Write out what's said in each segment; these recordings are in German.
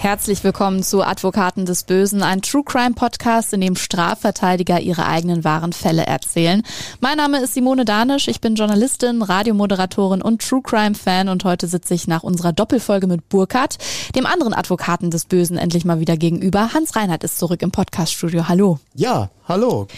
Herzlich willkommen zu Advokaten des Bösen, ein True Crime Podcast, in dem Strafverteidiger ihre eigenen wahren Fälle erzählen. Mein Name ist Simone Danisch, ich bin Journalistin, Radiomoderatorin und True Crime Fan und heute sitze ich nach unserer Doppelfolge mit Burkhardt, dem anderen Advokaten des Bösen, endlich mal wieder gegenüber. Hans Reinhardt ist zurück im Podcaststudio. Hallo. Ja, hallo.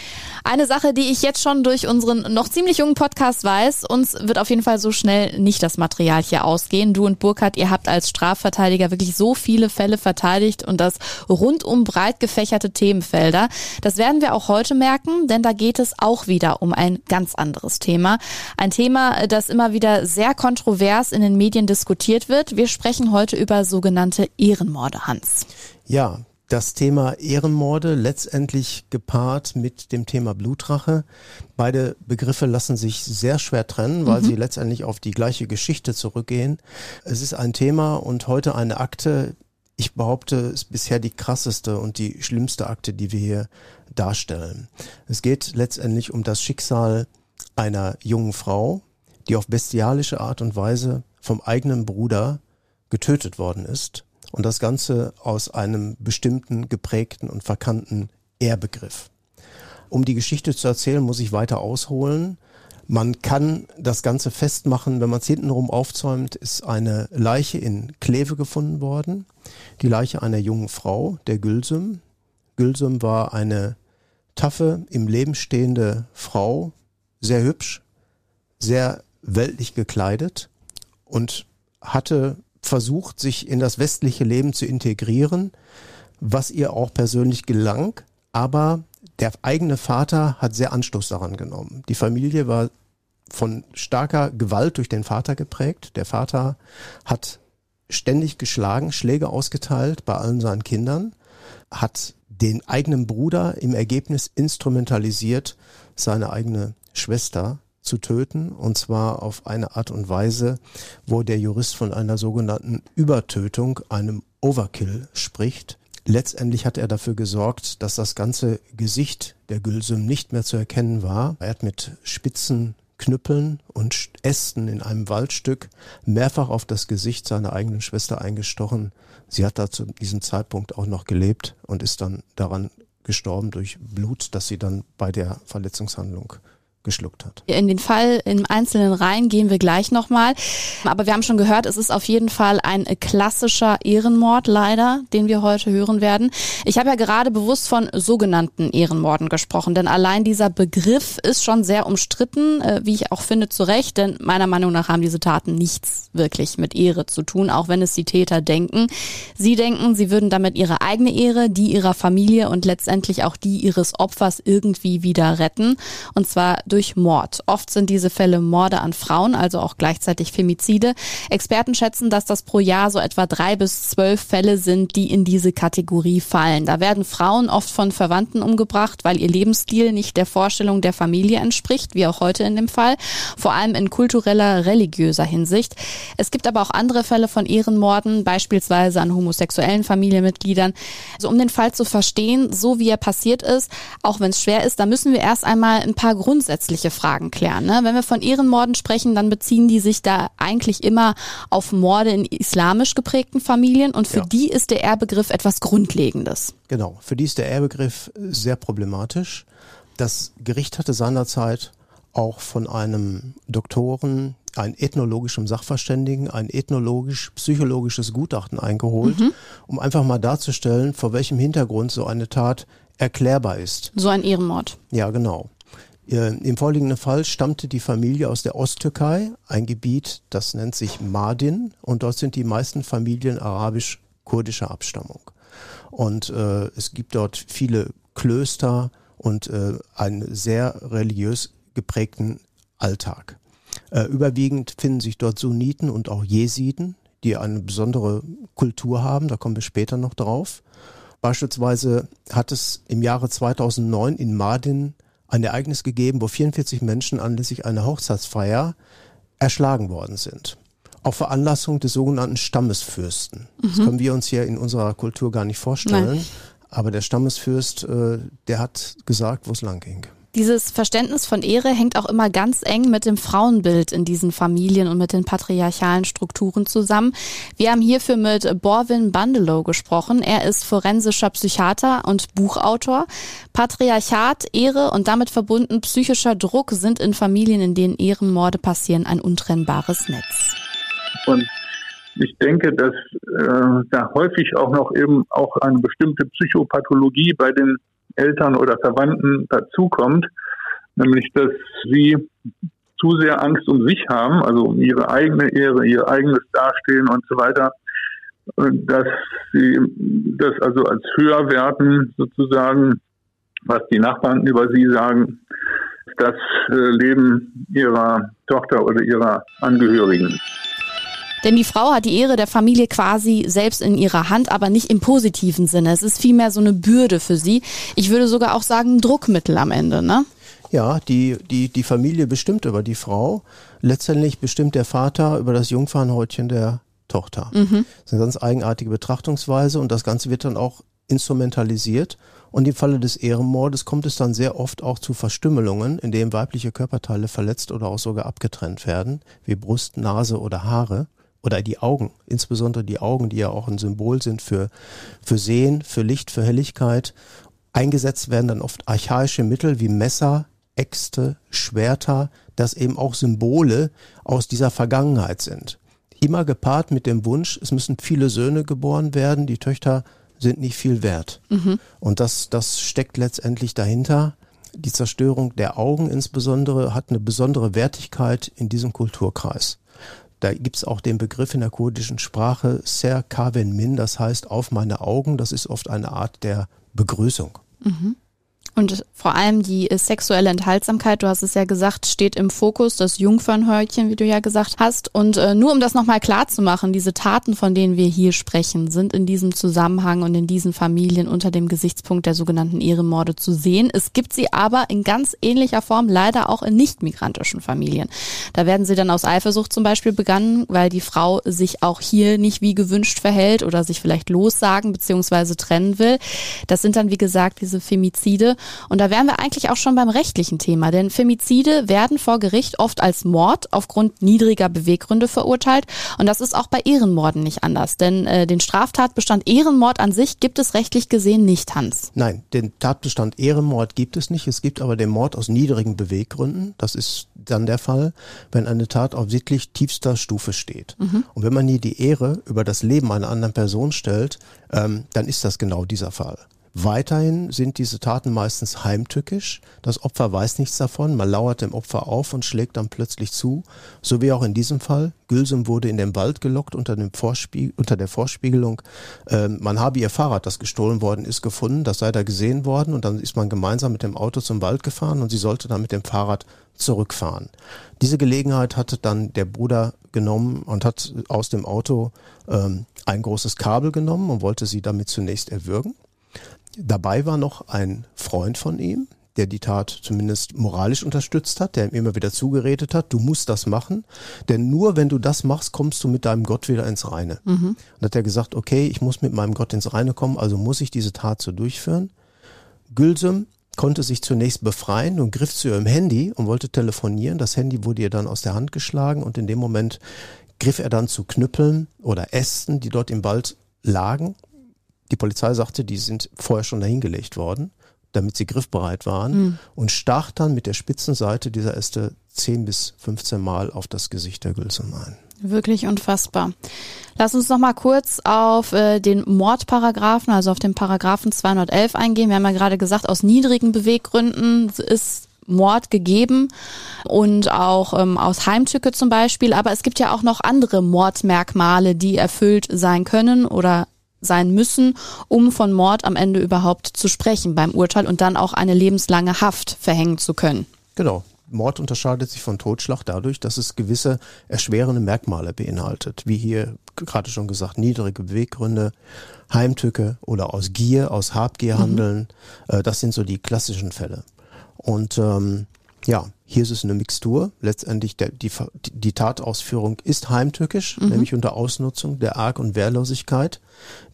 Eine Sache, die ich jetzt schon durch unseren noch ziemlich jungen Podcast weiß, uns wird auf jeden Fall so schnell nicht das Material hier ausgehen. Du und Burkhardt, ihr habt als Strafverteidiger wirklich so viele Fälle verteidigt und das rundum breit gefächerte Themenfelder. Das werden wir auch heute merken, denn da geht es auch wieder um ein ganz anderes Thema. Ein Thema, das immer wieder sehr kontrovers in den Medien diskutiert wird. Wir sprechen heute über sogenannte Ehrenmorde, Hans. Ja, das Thema Ehrenmorde letztendlich gepaart mit dem Thema Blutrache. Beide Begriffe lassen sich sehr schwer trennen, weil mhm. sie letztendlich auf die gleiche Geschichte zurückgehen. Es ist ein Thema und heute eine Akte. Ich behaupte, es ist bisher die krasseste und die schlimmste Akte, die wir hier darstellen. Es geht letztendlich um das Schicksal einer jungen Frau, die auf bestialische Art und Weise vom eigenen Bruder getötet worden ist und das Ganze aus einem bestimmten geprägten und verkannten Ehrbegriff. Um die Geschichte zu erzählen, muss ich weiter ausholen. Man kann das Ganze festmachen, wenn man es hintenrum aufzäumt, ist eine Leiche in Kleve gefunden worden. Die Leiche einer jungen Frau, der Gülsüm. Gülsüm war eine taffe, im Leben stehende Frau, sehr hübsch, sehr weltlich gekleidet und hatte versucht, sich in das westliche Leben zu integrieren, was ihr auch persönlich gelang. Aber der eigene Vater hat sehr Anstoß daran genommen. Die Familie war von starker Gewalt durch den Vater geprägt. Der Vater hat ständig geschlagen, Schläge ausgeteilt bei allen seinen Kindern, hat den eigenen Bruder im Ergebnis instrumentalisiert, seine eigene Schwester zu töten, und zwar auf eine Art und Weise, wo der Jurist von einer sogenannten Übertötung, einem Overkill spricht. Letztendlich hat er dafür gesorgt, dass das ganze Gesicht der Gülsüm nicht mehr zu erkennen war. Er hat mit spitzen Knüppeln und Ästen in einem Waldstück mehrfach auf das Gesicht seiner eigenen Schwester eingestochen. Sie hat da zu diesem Zeitpunkt auch noch gelebt und ist dann daran gestorben durch Blut, das sie dann bei der Verletzungshandlung geschluckt hat. In den Fall im Einzelnen rein gehen wir gleich nochmal. Aber wir haben schon gehört, es ist auf jeden Fall ein klassischer Ehrenmord leider, den wir heute hören werden. Ich habe ja gerade bewusst von sogenannten Ehrenmorden gesprochen, denn allein dieser Begriff ist schon sehr umstritten, äh, wie ich auch finde, zu Recht, denn meiner Meinung nach haben diese Taten nichts wirklich mit Ehre zu tun, auch wenn es die Täter denken. Sie denken, sie würden damit ihre eigene Ehre, die ihrer Familie und letztendlich auch die ihres Opfers irgendwie wieder retten. Und zwar durch Mord. Oft sind diese Fälle Morde an Frauen, also auch gleichzeitig Femizide. Experten schätzen, dass das pro Jahr so etwa drei bis zwölf Fälle sind, die in diese Kategorie fallen. Da werden Frauen oft von Verwandten umgebracht, weil ihr Lebensstil nicht der Vorstellung der Familie entspricht, wie auch heute in dem Fall, vor allem in kultureller, religiöser Hinsicht. Es gibt aber auch andere Fälle von Ehrenmorden, beispielsweise an homosexuellen Familienmitgliedern. Also um den Fall zu verstehen, so wie er passiert ist, auch wenn es schwer ist, da müssen wir erst einmal ein paar Grundsätze grundsätzliche Fragen klären. Ne? Wenn wir von Ehrenmorden sprechen, dann beziehen die sich da eigentlich immer auf Morde in islamisch geprägten Familien und für ja. die ist der Ehrbegriff etwas Grundlegendes. Genau, für die ist der Ehrbegriff sehr problematisch. Das Gericht hatte seinerzeit auch von einem Doktoren, ein ethnologischem Sachverständigen, ein ethnologisch-psychologisches Gutachten eingeholt, mhm. um einfach mal darzustellen, vor welchem Hintergrund so eine Tat erklärbar ist. So ein Ehrenmord. Ja, genau. Im vorliegenden Fall stammte die Familie aus der Osttürkei, ein Gebiet, das nennt sich Mardin, und dort sind die meisten Familien arabisch-kurdischer Abstammung. Und äh, es gibt dort viele Klöster und äh, einen sehr religiös geprägten Alltag. Äh, überwiegend finden sich dort Sunniten und auch Jesiden, die eine besondere Kultur haben, da kommen wir später noch drauf. Beispielsweise hat es im Jahre 2009 in Mardin ein Ereignis gegeben, wo 44 Menschen anlässlich einer Hochzeitsfeier erschlagen worden sind. auf Veranlassung des sogenannten Stammesfürsten. Mhm. Das können wir uns hier in unserer Kultur gar nicht vorstellen. Nein. Aber der Stammesfürst, äh, der hat gesagt, wo es lang ging. Dieses Verständnis von Ehre hängt auch immer ganz eng mit dem Frauenbild in diesen Familien und mit den patriarchalen Strukturen zusammen. Wir haben hierfür mit Borwin Bandelow gesprochen. Er ist forensischer Psychiater und Buchautor. Patriarchat, Ehre und damit verbunden psychischer Druck sind in Familien, in denen Ehrenmorde passieren, ein untrennbares Netz. Und ich denke, dass äh, da häufig auch noch eben auch eine bestimmte Psychopathologie bei den Eltern oder Verwandten dazukommt, nämlich dass sie zu sehr Angst um sich haben, also um ihre eigene Ehre, ihr eigenes Dastehen und so weiter, dass sie das also als höher werten sozusagen, was die Nachbarn über sie sagen, das äh, Leben ihrer Tochter oder ihrer Angehörigen. Denn die Frau hat die Ehre der Familie quasi selbst in ihrer Hand, aber nicht im positiven Sinne. Es ist vielmehr so eine Bürde für sie. Ich würde sogar auch sagen, Druckmittel am Ende, ne? Ja, die, die, die Familie bestimmt über die Frau. Letztendlich bestimmt der Vater über das Jungfernhäutchen der Tochter. Mhm. Das ist eine ganz eigenartige Betrachtungsweise und das Ganze wird dann auch instrumentalisiert. Und im Falle des Ehrenmordes kommt es dann sehr oft auch zu Verstümmelungen, in denen weibliche Körperteile verletzt oder auch sogar abgetrennt werden, wie Brust, Nase oder Haare oder die Augen, insbesondere die Augen, die ja auch ein Symbol sind für, für Sehen, für Licht, für Helligkeit. Eingesetzt werden dann oft archaische Mittel wie Messer, Äxte, Schwerter, das eben auch Symbole aus dieser Vergangenheit sind. Immer gepaart mit dem Wunsch, es müssen viele Söhne geboren werden, die Töchter sind nicht viel wert. Mhm. Und das, das steckt letztendlich dahinter. Die Zerstörung der Augen insbesondere hat eine besondere Wertigkeit in diesem Kulturkreis. Da gibt's auch den Begriff in der kurdischen Sprache Ser Kaven Min, das heißt auf meine Augen. Das ist oft eine Art der Begrüßung. Mhm. Und vor allem die sexuelle Enthaltsamkeit, du hast es ja gesagt, steht im Fokus, das Jungfernhäutchen, wie du ja gesagt hast. Und äh, nur um das nochmal klar zu machen, diese Taten, von denen wir hier sprechen, sind in diesem Zusammenhang und in diesen Familien unter dem Gesichtspunkt der sogenannten Ehrenmorde zu sehen. Es gibt sie aber in ganz ähnlicher Form leider auch in nicht-migrantischen Familien. Da werden sie dann aus Eifersucht zum Beispiel begangen, weil die Frau sich auch hier nicht wie gewünscht verhält oder sich vielleicht lossagen bzw. trennen will. Das sind dann, wie gesagt, diese Femizide. Und da wären wir eigentlich auch schon beim rechtlichen Thema, denn Femizide werden vor Gericht oft als Mord aufgrund niedriger Beweggründe verurteilt. Und das ist auch bei Ehrenmorden nicht anders, denn äh, den Straftatbestand Ehrenmord an sich gibt es rechtlich gesehen nicht, Hans. Nein, den Tatbestand Ehrenmord gibt es nicht. Es gibt aber den Mord aus niedrigen Beweggründen. Das ist dann der Fall, wenn eine Tat auf sittlich tiefster Stufe steht. Mhm. Und wenn man hier die Ehre über das Leben einer anderen Person stellt, ähm, dann ist das genau dieser Fall. Weiterhin sind diese Taten meistens heimtückisch. Das Opfer weiß nichts davon. Man lauert dem Opfer auf und schlägt dann plötzlich zu. So wie auch in diesem Fall. Gülsum wurde in den Wald gelockt unter, dem Vorspie unter der Vorspiegelung. Ähm, man habe ihr Fahrrad, das gestohlen worden ist, gefunden. Das sei da gesehen worden. Und dann ist man gemeinsam mit dem Auto zum Wald gefahren und sie sollte dann mit dem Fahrrad zurückfahren. Diese Gelegenheit hatte dann der Bruder genommen und hat aus dem Auto ähm, ein großes Kabel genommen und wollte sie damit zunächst erwürgen. Dabei war noch ein Freund von ihm, der die Tat zumindest moralisch unterstützt hat, der ihm immer wieder zugeredet hat, du musst das machen, denn nur wenn du das machst, kommst du mit deinem Gott wieder ins Reine. Mhm. Und hat er gesagt, okay, ich muss mit meinem Gott ins Reine kommen, also muss ich diese Tat so durchführen. Gülsüm konnte sich zunächst befreien und griff zu ihrem Handy und wollte telefonieren. Das Handy wurde ihr dann aus der Hand geschlagen und in dem Moment griff er dann zu Knüppeln oder Ästen, die dort im Wald lagen die Polizei sagte, die sind vorher schon dahingelegt worden, damit sie griffbereit waren mhm. und stach dann mit der spitzen Seite dieser Äste 10 bis 15 Mal auf das Gesicht der Gülsum ein. Wirklich unfassbar. Lass uns noch mal kurz auf äh, den Mordparagraphen, also auf den Paragraphen 211 eingehen. Wir haben ja gerade gesagt, aus niedrigen Beweggründen ist Mord gegeben und auch ähm, aus Heimtücke zum Beispiel. Aber es gibt ja auch noch andere Mordmerkmale, die erfüllt sein können oder sein müssen, um von Mord am Ende überhaupt zu sprechen beim Urteil und dann auch eine lebenslange Haft verhängen zu können. Genau. Mord unterscheidet sich von Totschlag dadurch, dass es gewisse erschwerende Merkmale beinhaltet, wie hier gerade schon gesagt, niedrige Beweggründe, Heimtücke oder aus Gier, aus Habgier mhm. handeln. Mhm. Das sind so die klassischen Fälle. Und ähm, ja, Hier ist es eine Mixtur. Letztendlich der, die, die Tatausführung ist heimtückisch, mhm. nämlich unter Ausnutzung der Arg- und Wehrlosigkeit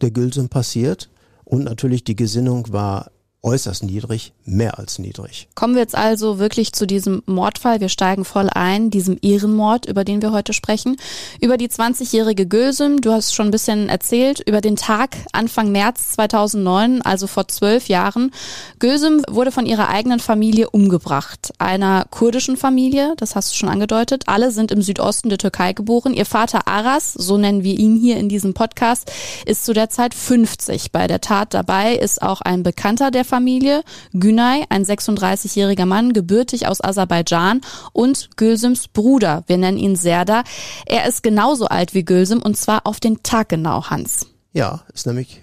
der Gülsum passiert. Und natürlich die Gesinnung war äußerst niedrig, mehr als niedrig. Kommen wir jetzt also wirklich zu diesem Mordfall. Wir steigen voll ein, diesem Ehrenmord, über den wir heute sprechen. Über die 20-jährige Gülsüm, du hast schon ein bisschen erzählt, über den Tag Anfang März 2009, also vor zwölf Jahren. Gülsüm wurde von ihrer eigenen Familie umgebracht. Einer kurdischen Familie, das hast du schon angedeutet. Alle sind im Südosten der Türkei geboren. Ihr Vater Aras, so nennen wir ihn hier in diesem Podcast, ist zu der Zeit 50. Bei der Tat dabei ist auch ein Bekannter der Familie, Günay, ein 36-jähriger Mann, gebürtig aus Aserbaidschan und Gülsüms Bruder, wir nennen ihn Serda. Er ist genauso alt wie Gülsüm und zwar auf den Tag genau, Hans. Ja, ist nämlich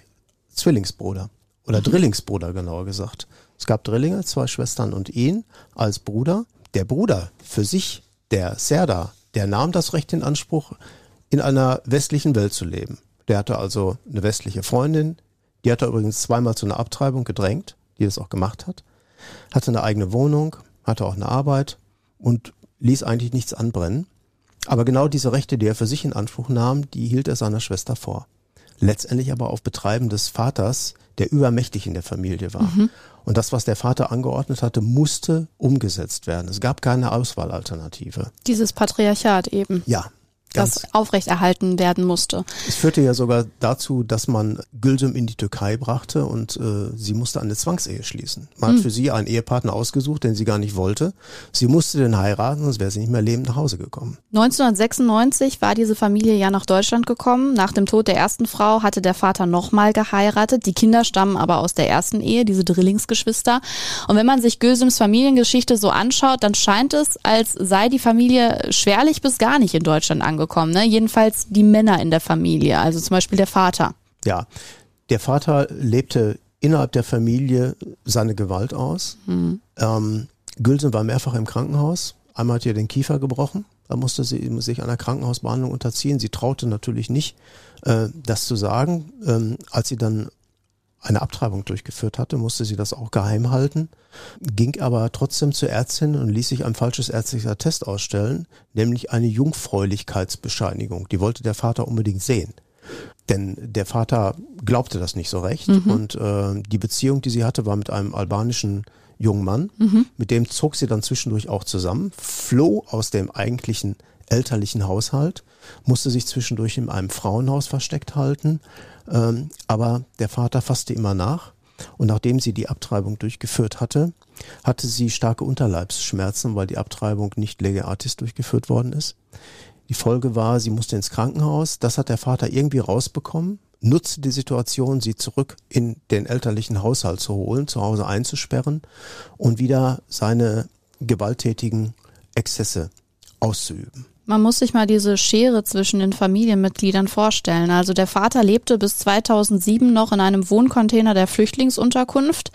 Zwillingsbruder oder Drillingsbruder genauer gesagt. Es gab Drillinge, zwei Schwestern und ihn als Bruder. Der Bruder für sich, der Serda, der nahm das Recht in Anspruch, in einer westlichen Welt zu leben. Der hatte also eine westliche Freundin, die hat er übrigens zweimal zu einer Abtreibung gedrängt die das auch gemacht hat, hatte eine eigene Wohnung, hatte auch eine Arbeit und ließ eigentlich nichts anbrennen. Aber genau diese Rechte, die er für sich in Anspruch nahm, die hielt er seiner Schwester vor. Letztendlich aber auf Betreiben des Vaters, der übermächtig in der Familie war. Mhm. Und das, was der Vater angeordnet hatte, musste umgesetzt werden. Es gab keine Auswahlalternative. Dieses Patriarchat eben. Ja, das aufrechterhalten werden musste. Es führte ja sogar dazu, dass man Gülsüm in die Türkei brachte und äh, sie musste eine Zwangsehe schließen. Man hm. hat für sie einen Ehepartner ausgesucht, den sie gar nicht wollte. Sie musste den heiraten, sonst wäre sie nicht mehr lebend nach Hause gekommen. 1996 war diese Familie ja nach Deutschland gekommen. Nach dem Tod der ersten Frau hatte der Vater nochmal geheiratet. Die Kinder stammen aber aus der ersten Ehe, diese Drillingsgeschwister. Und wenn man sich Gülsüms Familiengeschichte so anschaut, dann scheint es, als sei die Familie schwerlich bis gar nicht in Deutschland angekommen angekommen, ne? Jedenfalls die Männer in der Familie, also zum Beispiel der Vater. Ja, der Vater lebte innerhalb der Familie seine Gewalt aus. Mhm. Ähm, Gülsen war mehrfach im Krankenhaus. Einmal hat ihr den Kiefer gebrochen. Da musste sie sich einer Krankenhausbehandlung unterziehen. Sie traute natürlich nicht, äh, das zu sagen. Ähm, als sie dann eine Abtreibung durchgeführt hatte, musste sie das auch geheim halten, ging aber trotzdem zur Ärztin und ließ sich ein falsches ärztlicher Test ausstellen, nämlich eine Jungfräulichkeitsbescheinigung. Die wollte der Vater unbedingt sehen. Denn der Vater glaubte das nicht so recht mhm. und äh, die Beziehung, die sie hatte, war mit einem albanischen jungen Mann. Mhm. Mit dem zog sie dann zwischendurch auch zusammen, floh aus dem eigentlichen elterlichen Haushalt, musste sich zwischendurch in einem Frauenhaus versteckt halten ähm, aber der Vater fasste immer nach. Und nachdem sie die Abtreibung durchgeführt hatte, hatte sie starke Unterleibsschmerzen, weil die Abtreibung nicht lege artis durchgeführt worden ist. Die Folge war, sie musste ins Krankenhaus. Das hat der Vater irgendwie rausbekommen, nutzte die Situation, sie zurück in den elterlichen Haushalt zu holen, zu Hause einzusperren und wieder seine gewalttätigen Exzesse auszuüben. Man muss sich mal diese Schere zwischen den Familienmitgliedern vorstellen. Also der Vater lebte bis 2007 noch in einem Wohncontainer der Flüchtlingsunterkunft.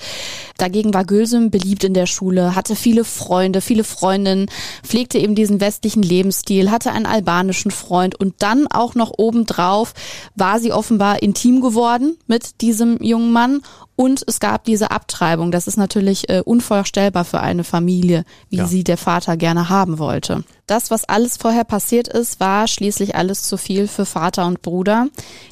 Dagegen war Gülsüm beliebt in der Schule, hatte viele Freunde, viele Freundinnen, pflegte eben diesen westlichen Lebensstil, hatte einen albanischen Freund und dann auch noch obendrauf war sie offenbar intim geworden mit diesem jungen Mann und es gab diese Abtreibung. Das ist natürlich äh, unvorstellbar für eine Familie, wie ja. sie der Vater gerne haben wollte. Das, was alles vorher passiert ist, war schließlich alles zu viel für Vater und Bruder.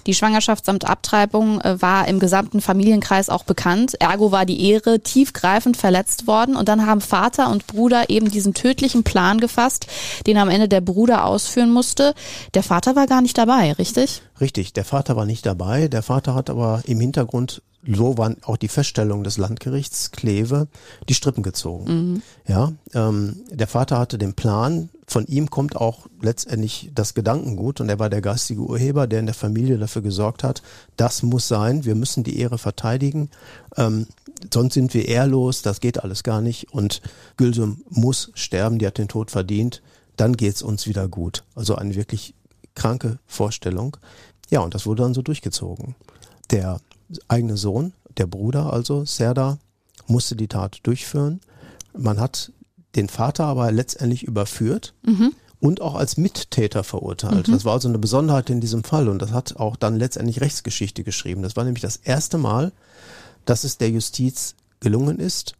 Die Schwangerschaft samt Abtreibung äh, war im gesamten Familienkreis auch bekannt. Ergo war die Ehre tiefgreifend verletzt worden. Und dann haben Vater und Bruder eben diesen tödlichen Plan gefasst, den am Ende der Bruder ausführen musste. Der Vater war gar nicht dabei, richtig? Richtig, der Vater war nicht dabei. Der Vater hat aber im Hintergrund so waren auch die Feststellungen des Landgerichts Kleve die Strippen gezogen. Mhm. Ja, ähm, der Vater hatte den Plan, von ihm kommt auch letztendlich das Gedankengut und er war der geistige Urheber, der in der Familie dafür gesorgt hat, das muss sein, wir müssen die Ehre verteidigen, ähm, sonst sind wir ehrlos, das geht alles gar nicht und Gülsum muss sterben, die hat den Tod verdient, dann geht's uns wieder gut. Also eine wirklich kranke Vorstellung. Ja, und das wurde dann so durchgezogen. Der eigene Sohn, der Bruder also, Serda, musste die Tat durchführen. Man hat den Vater aber letztendlich überführt mhm. und auch als Mittäter verurteilt. Mhm. Das war also eine Besonderheit in diesem Fall und das hat auch dann letztendlich Rechtsgeschichte geschrieben. Das war nämlich das erste Mal, dass es der Justiz gelungen ist,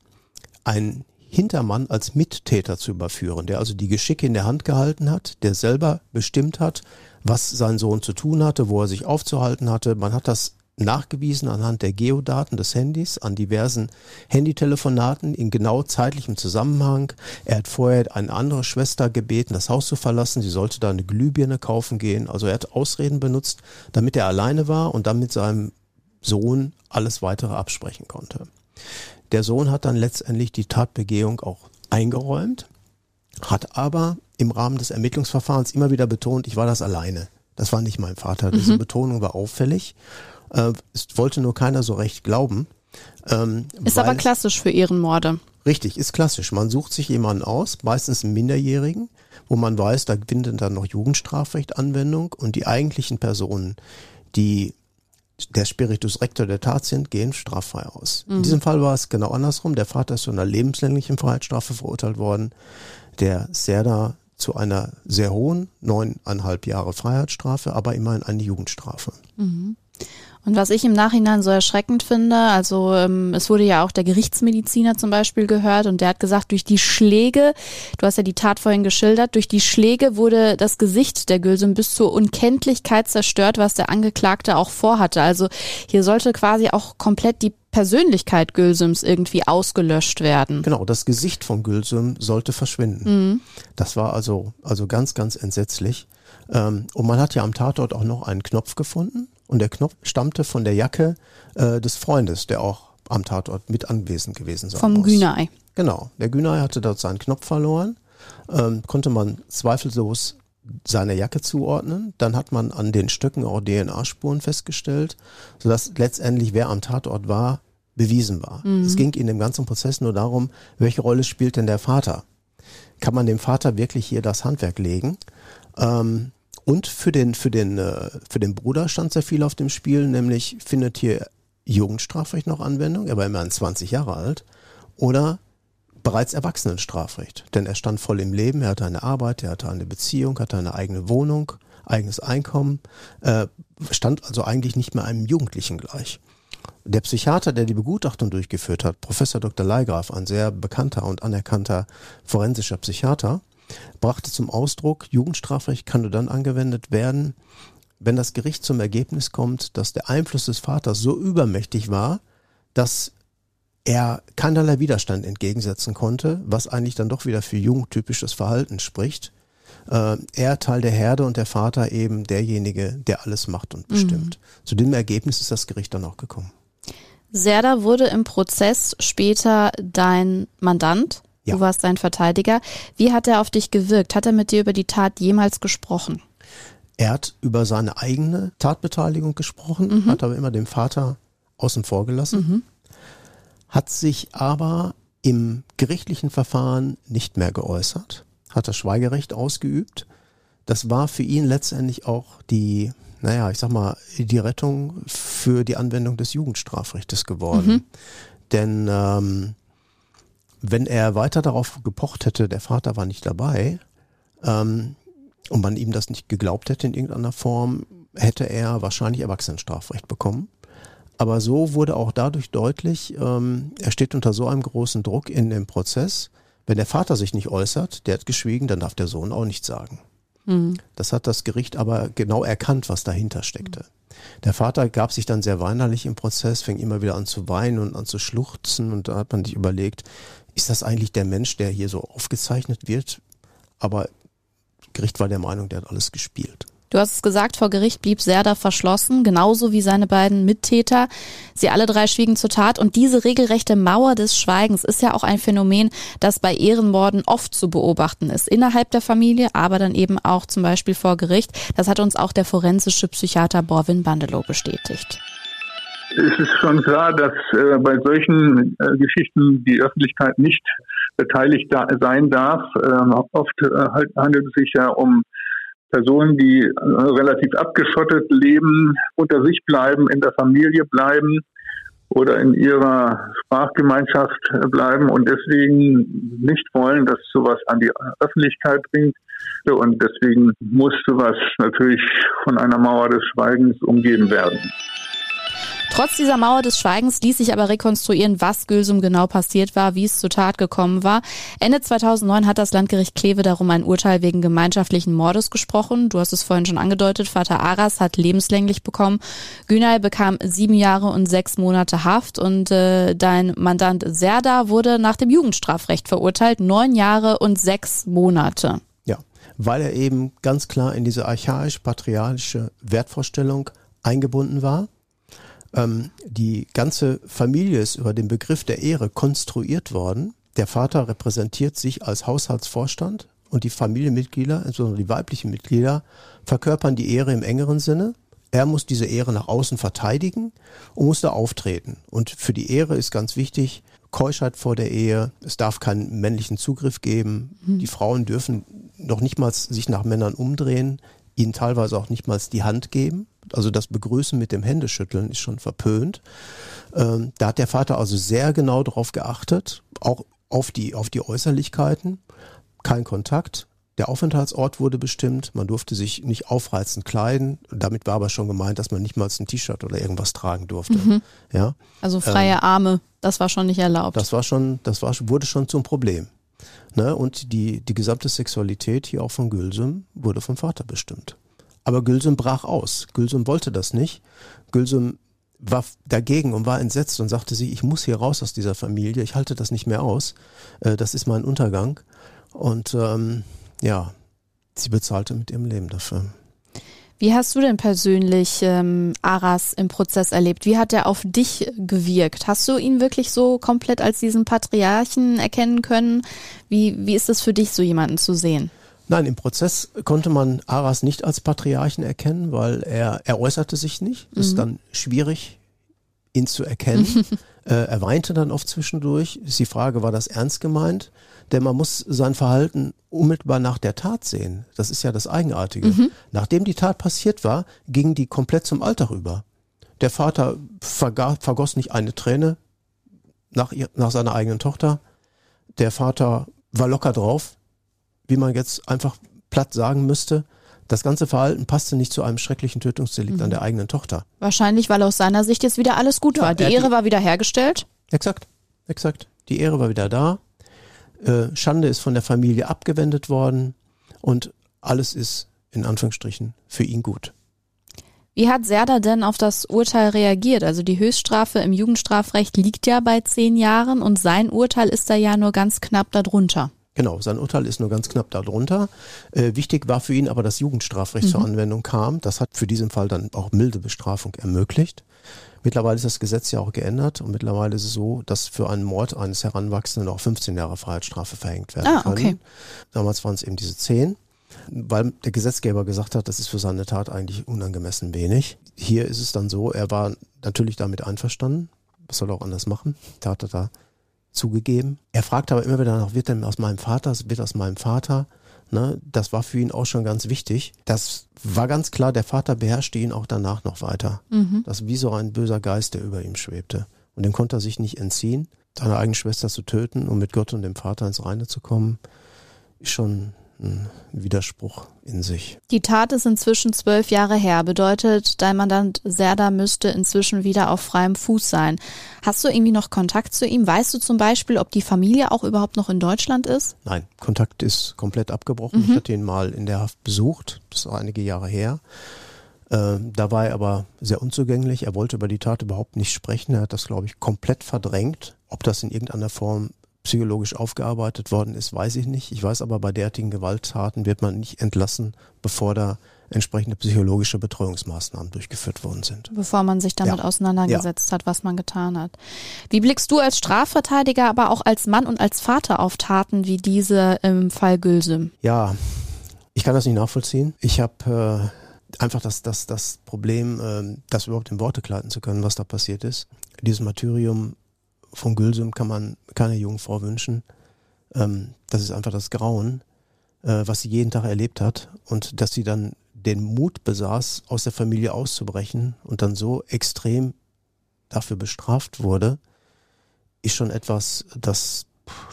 einen Hintermann als Mittäter zu überführen, der also die Geschicke in der Hand gehalten hat, der selber bestimmt hat, was sein Sohn zu tun hatte, wo er sich aufzuhalten hatte. Man hat das nachgewiesen anhand der Geodaten des Handys an diversen Handytelefonaten in genau zeitlichem Zusammenhang. Er hat vorher eine andere Schwester gebeten, das Haus zu verlassen. Sie sollte da eine Glühbirne kaufen gehen. Also er hat Ausreden benutzt, damit er alleine war und dann mit seinem Sohn alles weitere absprechen konnte. Der Sohn hat dann letztendlich die Tatbegehung auch eingeräumt, hat aber im Rahmen des Ermittlungsverfahrens immer wieder betont, ich war das alleine. Das war nicht mein Vater. Diese mhm. Betonung war auffällig. Äh, es wollte nur keiner so recht glauben. Ähm, ist aber klassisch für Ehrenmorde. Richtig, ist klassisch. Man sucht sich jemanden aus, meistens einen Minderjährigen, wo man weiß, da findet dann noch Jugendstrafrecht Anwendung und die eigentlichen Personen, die der Spiritus Rector der Tat sind, gehen straffrei aus. Mhm. In diesem Fall war es genau andersrum. Der Vater ist zu einer lebenslänglichen Freiheitsstrafe verurteilt worden. Der Serda zu einer sehr hohen, neuneinhalb Jahre Freiheitsstrafe, aber immerhin eine Jugendstrafe. Mhm. Und was ich im Nachhinein so erschreckend finde, also ähm, es wurde ja auch der Gerichtsmediziner zum Beispiel gehört und der hat gesagt, durch die Schläge, du hast ja die Tat vorhin geschildert, durch die Schläge wurde das Gesicht der Gülsum bis zur Unkenntlichkeit zerstört, was der Angeklagte auch vorhatte. Also hier sollte quasi auch komplett die Persönlichkeit Gülsums irgendwie ausgelöscht werden. Genau, das Gesicht von Gülsum sollte verschwinden. Mhm. Das war also, also ganz, ganz entsetzlich. Ähm, und man hat ja am Tatort auch noch einen Knopf gefunden und der Knopf stammte von der Jacke äh, des Freundes, der auch am Tatort mit anwesend gewesen sein Vom muss. Günay. Genau, der Günay hatte dort seinen Knopf verloren, ähm, konnte man zweifellos seine Jacke zuordnen. Dann hat man an den Stöcken auch DNA-Spuren festgestellt, sodass letztendlich wer am Tatort war, bewiesen war. Mhm. Es ging in dem ganzen Prozess nur darum, welche Rolle spielt denn der Vater? Kann man dem Vater wirklich hier das Handwerk legen? Ähm, und für den, für den, äh, für den Bruder stand sehr viel auf dem Spiel, nämlich findet hier Jugendstrafrecht noch Anwendung, er war immerhin 20 Jahre alt, oder bereits Erwachsenenstrafrecht. Denn er stand voll im Leben, er hatte eine Arbeit, er hatte eine Beziehung, hatte eine eigene Wohnung, eigenes Einkommen, äh, stand also eigentlich nicht mehr einem Jugendlichen gleich. Der Psychiater, der die Begutachtung durchgeführt hat, Professor Dr. Leigraf, ein sehr bekannter und anerkannter forensischer Psychiater, brachte zum Ausdruck, Jugendstrafrecht kann nur dann angewendet werden, wenn das Gericht zum Ergebnis kommt, dass der Einfluss des Vaters so übermächtig war, dass er keinerlei Widerstand entgegensetzen konnte, was eigentlich dann doch wieder für jugendtypisches Verhalten spricht. Äh, er Teil der Herde und der Vater eben derjenige, der alles macht und bestimmt. Mhm. Zu dem Ergebnis ist das Gericht dann auch gekommen. Serda wurde im Prozess später dein Mandant. Ja. Du warst sein Verteidiger. Wie hat er auf dich gewirkt? Hat er mit dir über die Tat jemals gesprochen? Er hat über seine eigene Tatbeteiligung gesprochen, mhm. hat aber immer den Vater außen vor gelassen, mhm. hat sich aber im gerichtlichen Verfahren nicht mehr geäußert, hat das Schweigerecht ausgeübt. Das war für ihn letztendlich auch die, naja, ich sag mal, die Rettung für die Anwendung des Jugendstrafrechtes geworden. Mhm. Denn ähm, wenn er weiter darauf gepocht hätte, der Vater war nicht dabei, ähm, und man ihm das nicht geglaubt hätte in irgendeiner Form, hätte er wahrscheinlich Erwachsenenstrafrecht bekommen. Aber so wurde auch dadurch deutlich, ähm, er steht unter so einem großen Druck in dem Prozess. Wenn der Vater sich nicht äußert, der hat geschwiegen, dann darf der Sohn auch nichts sagen. Mhm. Das hat das Gericht aber genau erkannt, was dahinter steckte. Der Vater gab sich dann sehr weinerlich im Prozess, fing immer wieder an zu weinen und an zu schluchzen und da hat man sich überlegt, ist das eigentlich der Mensch, der hier so aufgezeichnet wird? Aber Gericht war der Meinung, der hat alles gespielt. Du hast es gesagt, vor Gericht blieb Serda verschlossen, genauso wie seine beiden Mittäter. Sie alle drei schwiegen zur Tat und diese regelrechte Mauer des Schweigens ist ja auch ein Phänomen, das bei Ehrenmorden oft zu beobachten ist. Innerhalb der Familie, aber dann eben auch zum Beispiel vor Gericht. Das hat uns auch der forensische Psychiater Borwin Bandelow bestätigt es ist schon klar, dass äh, bei solchen äh, Geschichten die Öffentlichkeit nicht beteiligt da sein darf. Ähm, oft äh, halt, handelt es sich ja um Personen, die äh, relativ abgeschottet leben, unter sich bleiben, in der Familie bleiben oder in ihrer Sprachgemeinschaft bleiben und deswegen nicht wollen, dass sowas an die Öffentlichkeit bringt. Und deswegen muss sowas natürlich von einer Mauer des Schweigens umgeben werden. Trotz dieser Mauer des Schweigens ließ sich aber rekonstruieren, was Gülsum genau passiert war, wie es zur Tat gekommen war. Ende 2009 hat das Landgericht Kleve darum ein Urteil wegen gemeinschaftlichen Mordes gesprochen. Du hast es vorhin schon angedeutet. Vater Aras hat lebenslänglich bekommen. Günay bekam sieben Jahre und sechs Monate Haft und äh, dein Mandant Serda wurde nach dem Jugendstrafrecht verurteilt. Neun Jahre und sechs Monate. Ja, weil er eben ganz klar in diese archaisch-patriarchische Wertvorstellung eingebunden war ähm, die ganze Familie ist über den Begriff der Ehre konstruiert worden. Der Vater repräsentiert sich als Haushaltsvorstand und die Familienmitglieder, insbesondere die weiblichen Mitglieder, verkörpern die Ehre im engeren Sinne. Er muss diese Ehre nach außen verteidigen und muss da auftreten. Und für die Ehre ist ganz wichtig, Keuschheit vor der Ehe, es darf keinen männlichen Zugriff geben, mhm. die Frauen dürfen noch nicht mal sich nach Männern umdrehen, ihnen teilweise auch nicht mal die Hand geben. Also das Begrüßen mit dem Händeschütteln ist schon verpönt. Ähm, da hat der Vater also sehr genau darauf geachtet, auch auf die, auf die Äußerlichkeiten. Kein Kontakt. Der Aufenthaltsort wurde bestimmt. Man durfte sich nicht aufreizend kleiden. Damit war aber schon gemeint, dass man nicht mal ein T-Shirt oder irgendwas tragen durfte. Mhm. Ja. Also freie ähm, Arme, das war schon nicht erlaubt. Das war schon, das war, wurde schon zum Problem. Ne? Und die, die gesamte Sexualität hier auch von Gülsum wurde vom Vater bestimmt. Aber Gülsum brach aus. Gülsum wollte das nicht. Gülsum war dagegen und war entsetzt und sagte sie, ich muss hier raus aus dieser Familie, ich halte das nicht mehr aus, äh, das ist mein Untergang. Und ähm, ja, sie bezahlte mit ihrem Leben dafür. Wie hast du denn persönlich ähm, Aras im Prozess erlebt? Wie hat er auf dich gewirkt? Hast du ihn wirklich so komplett als diesen Patriarchen erkennen können? Wie, wie ist es für dich, so jemanden zu sehen? Nein, im Prozess konnte man Aras nicht als Patriarchen erkennen, weil er, er äußerte sich nicht. Es mhm. ist dann schwierig, ihn zu erkennen. äh, er weinte dann oft zwischendurch. Ist die Frage, war das ernst gemeint? Denn man muss sein Verhalten unmittelbar nach der Tat sehen. Das ist ja das Eigenartige. Mhm. Nachdem die Tat passiert war, ging die komplett zum Alltag über. Der Vater vergoss nicht eine Träne nach, ihr, nach seiner eigenen Tochter. Der Vater war locker drauf wie man jetzt einfach platt sagen müsste, das ganze Verhalten passte nicht zu einem schrecklichen Tötungsdelikt mhm. an der eigenen Tochter. Wahrscheinlich, weil aus seiner Sicht jetzt wieder alles gut ja, war. Die Ehre die, war wieder hergestellt. Exakt, exakt. Die Ehre war wieder da. Äh, Schande ist von der Familie abgewendet worden und alles ist in Anführungsstrichen für ihn gut. Wie hat Serda denn auf das Urteil reagiert? Also die Höchststrafe im Jugendstrafrecht liegt ja bei zehn Jahren und sein Urteil ist da ja nur ganz knapp darunter. Genau, sein Urteil ist nur ganz knapp darunter. Äh, wichtig war für ihn aber, dass Jugendstrafrecht mhm. zur Anwendung kam. Das hat für diesen Fall dann auch milde Bestrafung ermöglicht. Mittlerweile ist das Gesetz ja auch geändert und mittlerweile ist es so, dass für einen Mord eines Heranwachsenden auch 15 Jahre Freiheitsstrafe verhängt werden ah, können. Damals waren es eben diese 10, weil der Gesetzgeber gesagt hat, das ist für seine Tat eigentlich unangemessen wenig. Hier ist es dann so, er war natürlich damit einverstanden. Was soll er auch anders machen? Tat er da zugegeben. Er fragt aber immer wieder nach, wird denn aus meinem Vater, wird aus meinem Vater? Ne, das war für ihn auch schon ganz wichtig. Das war ganz klar, der Vater beherrschte ihn auch danach noch weiter. Mhm. Das wie so ein böser Geist, der über ihm schwebte. Und dem konnte er sich nicht entziehen. Seine eigene Schwester zu töten und mit Gott und dem Vater ins Reine zu kommen, ist schon ein Widerspruch in sich. Die Tat ist inzwischen zwölf Jahre her, bedeutet, dein Mandant Serda müsste inzwischen wieder auf freiem Fuß sein. Hast du irgendwie noch Kontakt zu ihm? Weißt du zum Beispiel, ob die Familie auch überhaupt noch in Deutschland ist? Nein, Kontakt ist komplett abgebrochen. Mhm. Ich hatte ihn mal in der Haft besucht, das ist einige Jahre her. Äh, da war er aber sehr unzugänglich. Er wollte über die Tat überhaupt nicht sprechen. Er hat das, glaube ich, komplett verdrängt. Ob das in irgendeiner Form psychologisch aufgearbeitet worden ist, weiß ich nicht. Ich weiß aber, bei derartigen Gewalttaten wird man nicht entlassen, bevor da entsprechende psychologische Betreuungsmaßnahmen durchgeführt worden sind. Bevor man sich damit ja. auseinandergesetzt ja. hat, was man getan hat. Wie blickst du als Strafverteidiger, aber auch als Mann und als Vater auf Taten wie diese im Fall Gülsüm? Ja, ich kann das nicht nachvollziehen. Ich habe äh, einfach das, das, das Problem, äh, das überhaupt in Worte kleiden zu können, was da passiert ist. Dieses Martyrium von Gülsum kann man keiner jungen Frau wünschen. Ähm, das ist einfach das Grauen, äh, was sie jeden Tag erlebt hat und dass sie dann den Mut besaß, aus der Familie auszubrechen und dann so extrem dafür bestraft wurde, ist schon etwas, das,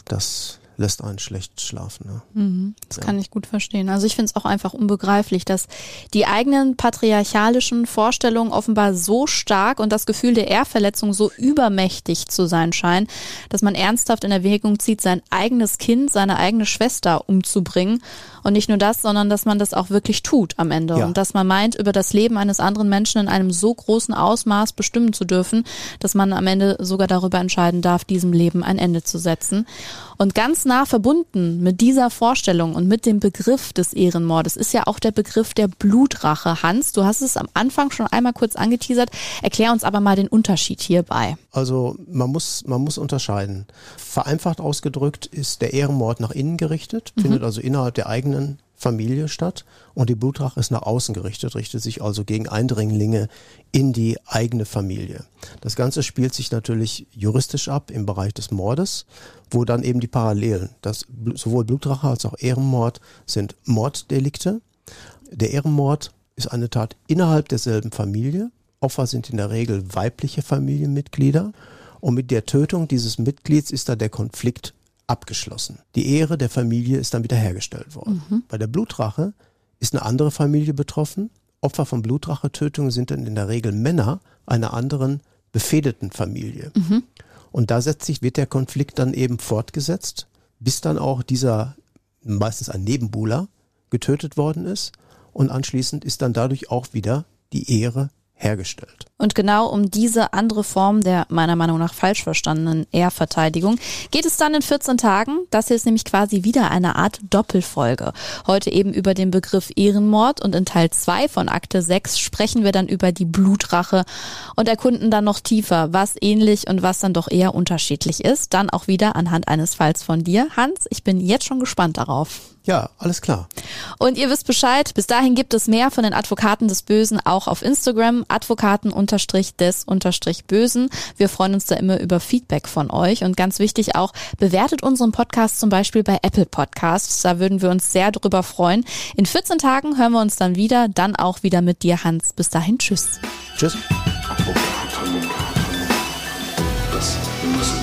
das lässt einen schlecht schlafen. Ne? Mhm, das ja. kann ich gut verstehen. Also ich finde es auch einfach unbegreiflich, dass die eigenen patriarchalischen Vorstellungen offenbar so stark und das Gefühl der Ehrverletzung so übermächtig zu sein scheinen, dass man ernsthaft in Erwägung zieht, sein eigenes Kind, seine eigene Schwester umzubringen. Und nicht nur das, sondern dass man das auch wirklich tut am Ende. Ja. Und dass man meint, über das Leben eines anderen Menschen in einem so großen Ausmaß bestimmen zu dürfen, dass man am Ende sogar darüber entscheiden darf, diesem Leben ein Ende zu setzen. Und ganz nah verbunden mit dieser Vorstellung und mit dem Begriff des Ehrenmordes ist ja auch der Begriff der Blutrache. Hans, du hast es am Anfang schon einmal kurz angeteasert. Erklär uns aber mal den Unterschied hierbei. Also man muss, man muss unterscheiden. Vereinfacht ausgedrückt ist der Ehrenmord nach innen gerichtet, mhm. findet also innerhalb der eigenen Familie statt und die Blutrache ist nach außen gerichtet, richtet sich also gegen Eindringlinge in die eigene Familie. Das Ganze spielt sich natürlich juristisch ab im Bereich des Mordes, wo dann eben die Parallelen, dass sowohl Blutrache als auch Ehrenmord sind Morddelikte. Der Ehrenmord ist eine Tat innerhalb derselben Familie. Opfer sind in der Regel weibliche Familienmitglieder. Und mit der Tötung dieses Mitglieds ist da der Konflikt abgeschlossen. Die Ehre der Familie ist dann wiederhergestellt worden. Mhm. Bei der Blutrache ist eine andere Familie betroffen. Opfer von Blutrachetötungen sind dann in der Regel Männer einer anderen befehdeten Familie. Mhm. Und da setzt sich, wird der Konflikt dann eben fortgesetzt, bis dann auch dieser, meistens ein Nebenbuhler, getötet worden ist. Und anschließend ist dann dadurch auch wieder die Ehre hergestellt. Und genau um diese andere Form der meiner Meinung nach falsch verstandenen Ehrverteidigung geht es dann in 14 Tagen. Das hier ist nämlich quasi wieder eine Art Doppelfolge. Heute eben über den Begriff Ehrenmord und in Teil 2 von Akte 6 sprechen wir dann über die Blutrache und erkunden dann noch tiefer, was ähnlich und was dann doch eher unterschiedlich ist. Dann auch wieder anhand eines Falls von dir. Hans, ich bin jetzt schon gespannt darauf. Ja, alles klar. Und ihr wisst Bescheid, bis dahin gibt es mehr von den Advokaten des Bösen auch auf Instagram, Advokaten-des-Bösen. Wir freuen uns da immer über Feedback von euch und ganz wichtig auch, bewertet unseren Podcast zum Beispiel bei Apple Podcasts. Da würden wir uns sehr drüber freuen. In 14 Tagen hören wir uns dann wieder, dann auch wieder mit dir, Hans. Bis dahin, tschüss. Tschüss. Advokaten des Bösen.